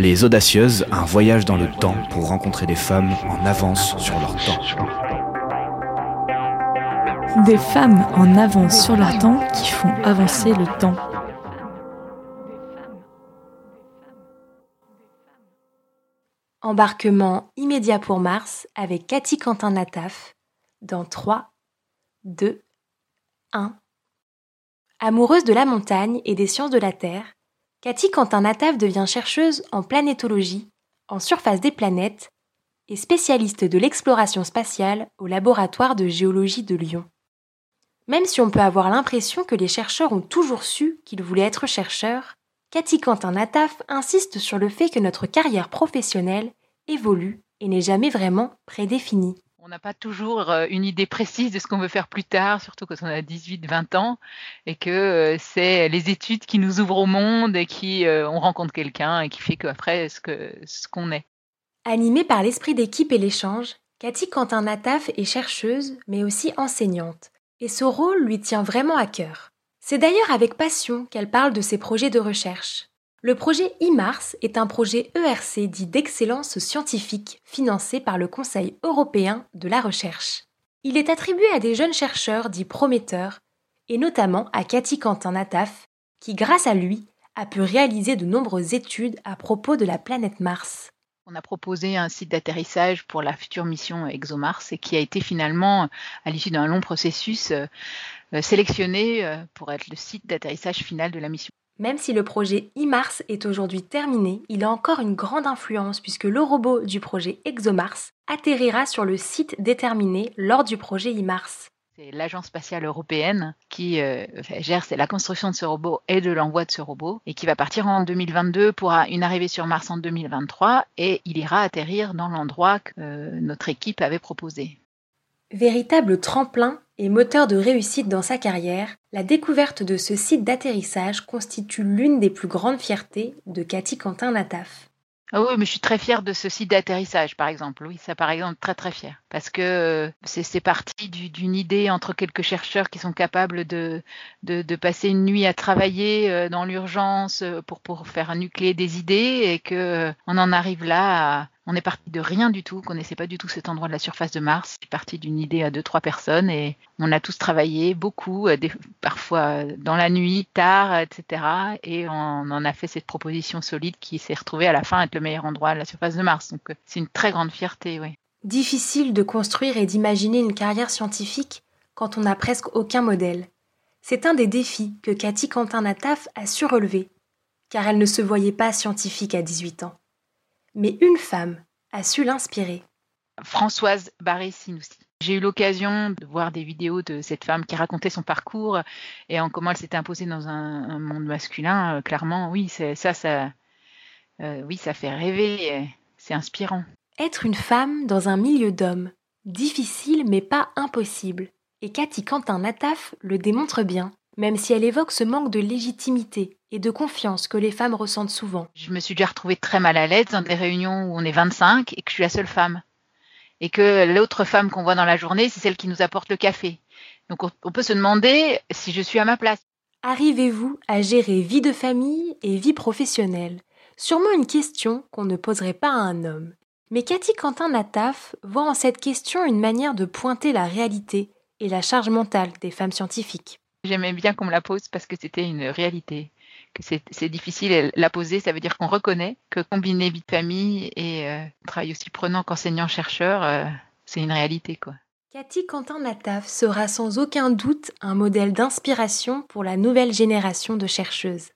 Les Audacieuses, un voyage dans le temps pour rencontrer des femmes en avance sur leur temps. Des femmes en avance sur leur temps qui font avancer le temps. Embarquement immédiat pour Mars avec Cathy Quentin Nataf dans 3, 2, 1. Amoureuse de la montagne et des sciences de la Terre, Cathy Quentin Nataf devient chercheuse en planétologie, en surface des planètes et spécialiste de l'exploration spatiale au laboratoire de géologie de Lyon. Même si on peut avoir l'impression que les chercheurs ont toujours su qu'ils voulaient être chercheurs, Cathy Quentin Nataf insiste sur le fait que notre carrière professionnelle évolue et n'est jamais vraiment prédéfinie. On n'a pas toujours euh, une idée précise de ce qu'on veut faire plus tard, surtout quand on a 18-20 ans, et que euh, c'est les études qui nous ouvrent au monde et qui euh, on rencontre quelqu'un et qui fait qu'après ce que ce qu'on est. Animée par l'esprit d'équipe et l'échange, Cathy Quentin Nataf est chercheuse, mais aussi enseignante, et ce rôle lui tient vraiment à cœur. C'est d'ailleurs avec passion qu'elle parle de ses projets de recherche. Le projet IMARS est un projet ERC dit d'excellence scientifique financé par le Conseil européen de la recherche. Il est attribué à des jeunes chercheurs dits prometteurs, et notamment à Cathy Quentin Nataf, qui grâce à lui a pu réaliser de nombreuses études à propos de la planète Mars. On a proposé un site d'atterrissage pour la future mission ExoMars et qui a été finalement, à l'issue d'un long processus, euh, sélectionné euh, pour être le site d'atterrissage final de la mission. Même si le projet IMARS est aujourd'hui terminé, il a encore une grande influence puisque le robot du projet ExoMars atterrira sur le site déterminé lors du projet IMARS. C'est l'agence spatiale européenne qui euh, gère la construction de ce robot et de l'envoi de ce robot et qui va partir en 2022 pour une arrivée sur Mars en 2023 et il ira atterrir dans l'endroit que euh, notre équipe avait proposé. Véritable tremplin et moteur de réussite dans sa carrière, la découverte de ce site d'atterrissage constitue l'une des plus grandes fiertés de Cathy Quentin Nataf. Ah oui, mais je suis très fière de ce site d'atterrissage, par exemple. Oui, ça, par exemple, très très fière. Parce que euh, c'est parti d'une idée entre quelques chercheurs qui sont capables de, de, de passer une nuit à travailler euh, dans l'urgence euh, pour, pour faire nucléer des idées et que on en arrive là on est parti de rien du tout, on connaissait pas du tout cet endroit de la surface de Mars. C'est parti d'une idée à deux, trois personnes et on a tous travaillé beaucoup, euh, parfois dans la nuit, tard, etc. Et on en a fait cette proposition solide qui s'est retrouvée à la fin être le meilleur endroit de la surface de Mars. Donc euh, c'est une très grande fierté, oui. Difficile de construire et d'imaginer une carrière scientifique quand on n'a presque aucun modèle. C'est un des défis que Cathy Quentin-Nataf a su relever, car elle ne se voyait pas scientifique à 18 ans mais une femme a su l'inspirer. Françoise Barré-Sinoussi. J'ai eu l'occasion de voir des vidéos de cette femme qui racontait son parcours et en comment elle s'était imposée dans un, monde masculin. Euh, clairement, oui, ça, ça, euh, oui, ça fait rêver. C'est inspirant. Être une femme dans un milieu d'hommes, difficile mais pas impossible. Et Cathy Quentin Nataf le démontre bien même si elle évoque ce manque de légitimité et de confiance que les femmes ressentent souvent. Je me suis déjà retrouvée très mal à l'aise dans des réunions où on est 25 et que je suis la seule femme. Et que l'autre femme qu'on voit dans la journée, c'est celle qui nous apporte le café. Donc on peut se demander si je suis à ma place. Arrivez-vous à gérer vie de famille et vie professionnelle? Sûrement une question qu'on ne poserait pas à un homme. Mais Cathy Quentin Nataf voit en cette question une manière de pointer la réalité et la charge mentale des femmes scientifiques. J'aimais bien qu'on me la pose parce que c'était une réalité. Que c'est difficile la poser, ça veut dire qu'on reconnaît que combiner vie de famille et euh, travail aussi prenant qu'enseignant-chercheur, euh, c'est une réalité. quoi. Cathy Quentin-Nataf sera sans aucun doute un modèle d'inspiration pour la nouvelle génération de chercheuses.